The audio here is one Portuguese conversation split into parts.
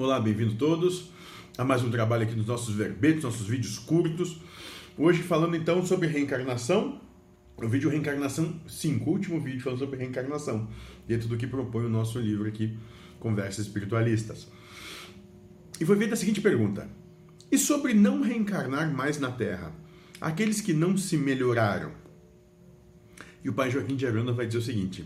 Olá, bem-vindos todos a mais um trabalho aqui nos nossos verbetes, nossos vídeos curtos. Hoje falando então sobre reencarnação, o vídeo Reencarnação 5, o último vídeo falando sobre reencarnação, dentro do que propõe o nosso livro aqui, Conversas Espiritualistas. E foi feita a seguinte pergunta: E sobre não reencarnar mais na Terra? Aqueles que não se melhoraram? E o pai Joaquim de Aranda vai dizer o seguinte: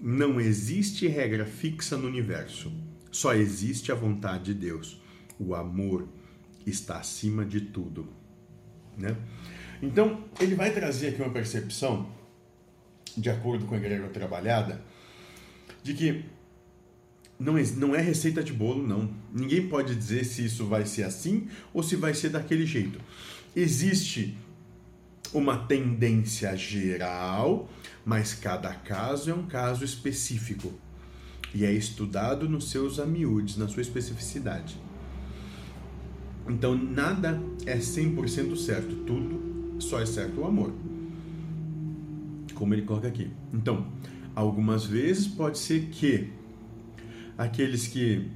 Não existe regra fixa no universo só existe a vontade de Deus. O amor está acima de tudo. Né? Então, ele vai trazer aqui uma percepção, de acordo com a Igreja Trabalhada, de que não não é receita de bolo, não. Ninguém pode dizer se isso vai ser assim ou se vai ser daquele jeito. Existe uma tendência geral, mas cada caso é um caso específico e é estudado nos seus amiúdes, na sua especificidade. Então nada é 100% certo, tudo só é certo o amor. Como ele coloca aqui. Então, algumas vezes pode ser que aqueles que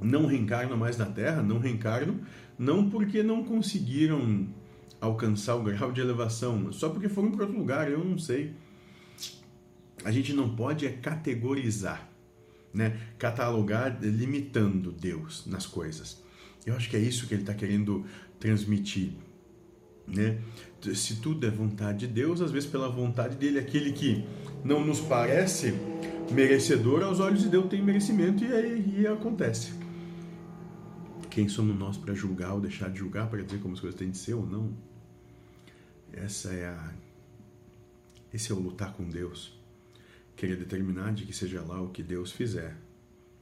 não reencarnam mais na Terra, não reencarnam, não porque não conseguiram alcançar o grau de elevação, só porque foram para outro lugar, eu não sei a gente não pode é categorizar, né? catalogar limitando Deus nas coisas. Eu acho que é isso que ele está querendo transmitir. Né? Se tudo é vontade de Deus, às vezes pela vontade dele, aquele que não nos parece merecedor, aos olhos de Deus tem merecimento e aí e acontece. Quem somos nós para julgar ou deixar de julgar, para dizer como as coisas têm de ser ou não? Essa é a esse é o lutar com Deus querer determinar de que seja lá o que Deus fizer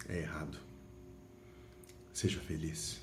é errado. Seja feliz.